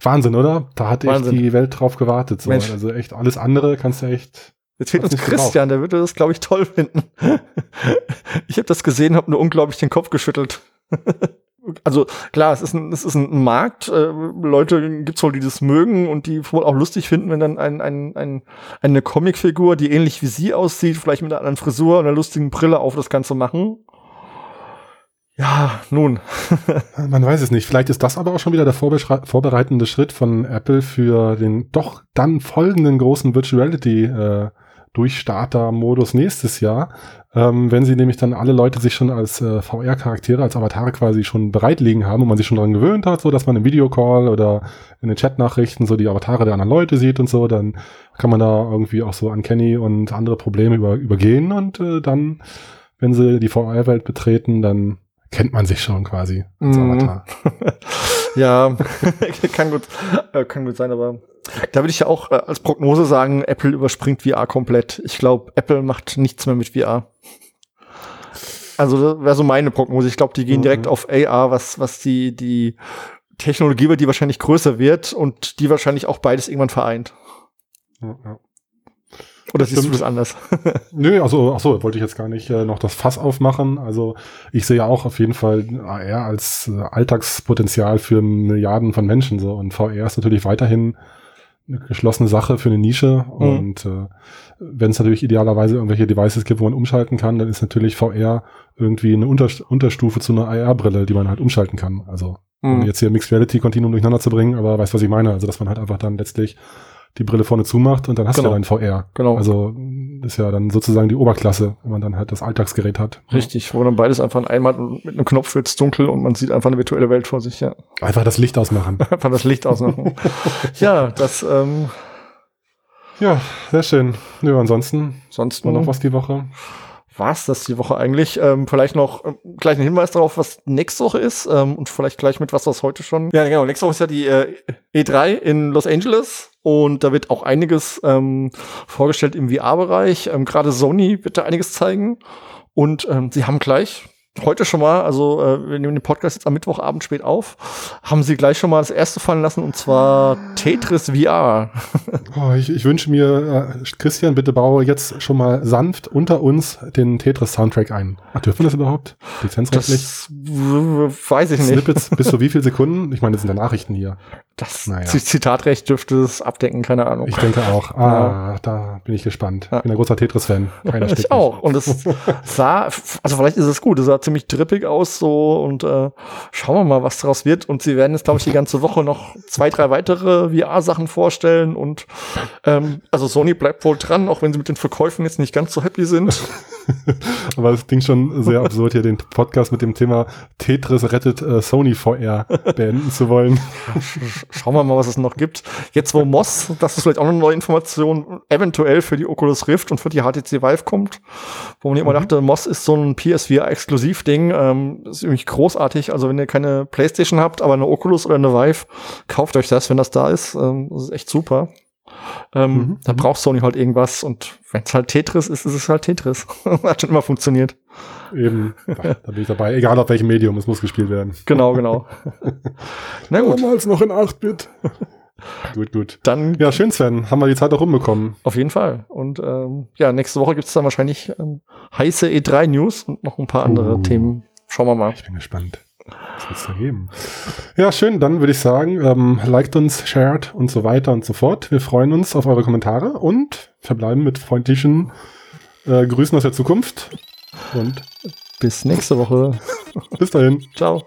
[SPEAKER 1] Wahnsinn, oder? Da hat echt die Welt drauf gewartet. So. Also echt alles andere kannst du echt
[SPEAKER 2] Jetzt fehlt uns Christian, der würde das, glaube ich, toll finden. ich habe das gesehen, habe nur unglaublich den Kopf geschüttelt. also klar, es ist ein, es ist ein Markt. Äh, Leute gibt's wohl, die das mögen und die wohl auch lustig finden, wenn dann ein, ein, ein, eine Comicfigur, die ähnlich wie sie aussieht, vielleicht mit einer anderen Frisur und einer lustigen Brille auf das Ganze machen. Ja, nun.
[SPEAKER 1] Man weiß es nicht. Vielleicht ist das aber auch schon wieder der vorbereitende Schritt von Apple für den doch dann folgenden großen Virtuality äh, Durchstarter-Modus nächstes Jahr, ähm, wenn sie nämlich dann alle Leute sich schon als äh, VR-Charaktere, als Avatare quasi schon bereitlegen haben und man sich schon daran gewöhnt hat, so dass man im Videocall oder in den Chat-Nachrichten so die Avatare der anderen Leute sieht und so, dann kann man da irgendwie auch so Uncanny und andere Probleme über, übergehen und äh, dann, wenn sie die VR-Welt betreten, dann kennt man sich schon quasi als
[SPEAKER 2] mhm. Avatar. ja, kann gut, äh, kann gut sein, aber da würde ich ja auch äh, als Prognose sagen, Apple überspringt VR komplett. Ich glaube, Apple macht nichts mehr mit VR. Also das wäre so meine Prognose. Ich glaube, die gehen mhm. direkt auf AR, was, was die, die Technologie wird, die wahrscheinlich größer wird und die wahrscheinlich auch beides irgendwann vereint. Ja, ja. Oder siehst du das anders?
[SPEAKER 1] Nö, also, ach so, wollte ich jetzt gar nicht äh, noch das Fass aufmachen. Also, ich sehe auch auf jeden Fall AR als äh, Alltagspotenzial für Milliarden von Menschen so. Und VR ist natürlich weiterhin eine geschlossene Sache für eine Nische. Mhm. Und äh, wenn es natürlich idealerweise irgendwelche Devices gibt, wo man umschalten kann, dann ist natürlich VR irgendwie eine Unter Unterstufe zu einer AR-Brille, die man halt umschalten kann. Also mhm. um jetzt hier Mixed Reality Continuum durcheinander zu bringen, aber weißt was ich meine? Also dass man halt einfach dann letztlich die Brille vorne zumacht und dann hast genau. du dein VR. Genau. Also ist ja dann sozusagen die Oberklasse, wenn man dann halt das Alltagsgerät hat.
[SPEAKER 2] Richtig, wo dann beides einfach einmal mit einem Knopf wird's dunkel und man sieht einfach eine virtuelle Welt vor sich, ja.
[SPEAKER 1] Einfach das Licht ausmachen.
[SPEAKER 2] einfach das Licht ausmachen. ja, das ähm
[SPEAKER 1] Ja, sehr schön. Ja, ansonsten
[SPEAKER 2] sonst
[SPEAKER 1] noch was die Woche
[SPEAKER 2] war's das die Woche eigentlich. Ähm, vielleicht noch ähm, gleich ein Hinweis darauf, was nächste Woche ist ähm, und vielleicht gleich mit was, was heute schon. Ja, genau. Nächste Woche ist ja die äh, E3 in Los Angeles und da wird auch einiges ähm, vorgestellt im VR-Bereich. Ähm, Gerade Sony wird da einiges zeigen und ähm, sie haben gleich heute schon mal, also äh, wir nehmen den Podcast jetzt am Mittwochabend spät auf, haben sie gleich schon mal das erste fallen lassen und zwar Tetris VR.
[SPEAKER 1] Oh, ich, ich wünsche mir, äh, Christian, bitte baue jetzt schon mal sanft unter uns den Tetris-Soundtrack ein. Ach, dürfen wir das überhaupt? Lizenzrechtlich? Das
[SPEAKER 2] weiß ich nicht.
[SPEAKER 1] Snippets bis zu wie viel Sekunden? Ich meine, das sind ja Nachrichten hier.
[SPEAKER 2] Das naja. Zitatrecht dürfte es abdecken, keine Ahnung.
[SPEAKER 1] Ich denke auch. Ah, ja. da bin ich gespannt. Ich bin ein großer Tetris-Fan.
[SPEAKER 2] Keiner Ich auch. Und es sah, also vielleicht ist es gut, es sah ziemlich drippig aus so und äh, schauen wir mal, was daraus wird. Und sie werden jetzt, glaube ich, die ganze Woche noch zwei, drei weitere VR-Sachen vorstellen und ähm, also Sony bleibt wohl dran, auch wenn sie mit den Verkäufen jetzt nicht ganz so happy sind.
[SPEAKER 1] Aber es klingt schon sehr absurd, hier den Podcast mit dem Thema Tetris rettet äh, Sony VR beenden zu wollen.
[SPEAKER 2] Schauen wir mal, was es noch gibt. Jetzt, wo Moss, das ist vielleicht auch eine neue Information, eventuell für die Oculus Rift und für die HTC Vive kommt, wo man mhm. immer dachte, Moss ist so ein PSVR-Exklusivding. Ähm, das ist irgendwie großartig. Also, wenn ihr keine Playstation habt, aber eine Oculus oder eine Vive, kauft euch das, wenn das da ist. Ähm, das ist echt super. Ähm, mhm. Da braucht Sony halt irgendwas und wenn es halt Tetris ist, ist es halt Tetris. Hat schon immer funktioniert.
[SPEAKER 1] Eben, da, bin ich dabei. Egal auf welchem Medium, es muss gespielt werden.
[SPEAKER 2] Genau, genau.
[SPEAKER 1] Na gut. Damals noch in 8-Bit. gut, gut. Dann, ja, schön, Sven. Haben wir die Zeit auch rumbekommen.
[SPEAKER 2] Auf jeden Fall. Und ähm, ja, nächste Woche gibt es dann wahrscheinlich ähm, heiße E3-News und noch ein paar andere uh. Themen. Schauen wir mal.
[SPEAKER 1] Ich bin gespannt. Was wird's da geben? Ja, schön. Dann würde ich sagen, ähm, liked uns, shared und so weiter und so fort. Wir freuen uns auf eure Kommentare und verbleiben mit freundlichen äh, Grüßen aus der Zukunft. Und
[SPEAKER 2] bis nächste Woche.
[SPEAKER 1] bis dahin.
[SPEAKER 2] Ciao.